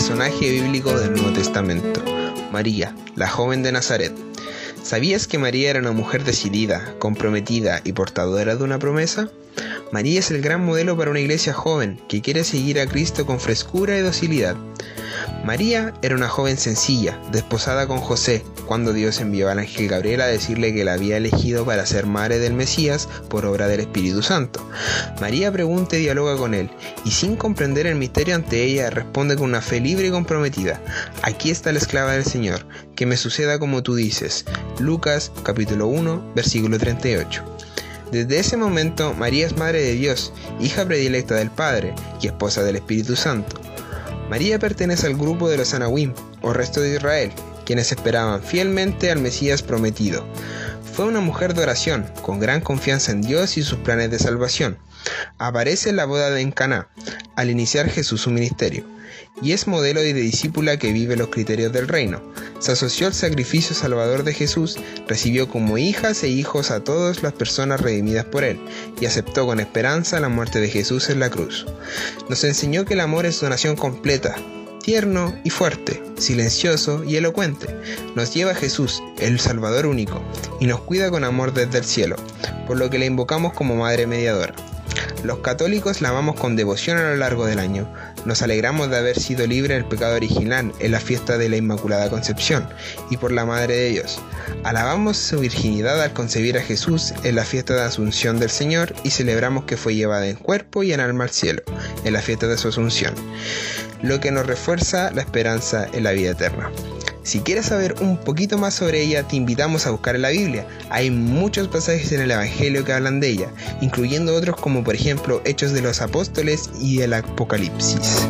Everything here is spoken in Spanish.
personaje bíblico del Nuevo Testamento, María, la joven de Nazaret. ¿Sabías que María era una mujer decidida, comprometida y portadora de una promesa? María es el gran modelo para una iglesia joven que quiere seguir a Cristo con frescura y docilidad. María era una joven sencilla, desposada con José, cuando Dios envió al ángel Gabriel a decirle que la había elegido para ser madre del Mesías por obra del Espíritu Santo. María pregunta y dialoga con él, y sin comprender el misterio ante ella, responde con una fe libre y comprometida. Aquí está la esclava del Señor, que me suceda como tú dices. Lucas capítulo 1, versículo 38. Desde ese momento, María es Madre de Dios, hija predilecta del Padre y esposa del Espíritu Santo. María pertenece al grupo de los Anahuim, o resto de Israel, quienes esperaban fielmente al Mesías prometido. Fue una mujer de oración, con gran confianza en Dios y sus planes de salvación. Aparece en la boda de Encaná, al iniciar Jesús su ministerio y es modelo de discípula que vive los criterios del reino. Se asoció al sacrificio salvador de Jesús, recibió como hijas e hijos a todas las personas redimidas por él, y aceptó con esperanza la muerte de Jesús en la cruz. Nos enseñó que el amor es donación completa, tierno y fuerte, silencioso y elocuente. Nos lleva a Jesús, el Salvador único, y nos cuida con amor desde el cielo, por lo que le invocamos como Madre Mediadora. Los católicos la amamos con devoción a lo largo del año. Nos alegramos de haber sido libres del pecado original en la fiesta de la Inmaculada Concepción y por la Madre de Dios. Alabamos su virginidad al concebir a Jesús en la fiesta de Asunción del Señor y celebramos que fue llevada en cuerpo y en alma al cielo en la fiesta de su Asunción, lo que nos refuerza la esperanza en la vida eterna. Si quieres saber un poquito más sobre ella, te invitamos a buscar en la Biblia. Hay muchos pasajes en el Evangelio que hablan de ella, incluyendo otros como por ejemplo Hechos de los Apóstoles y el Apocalipsis.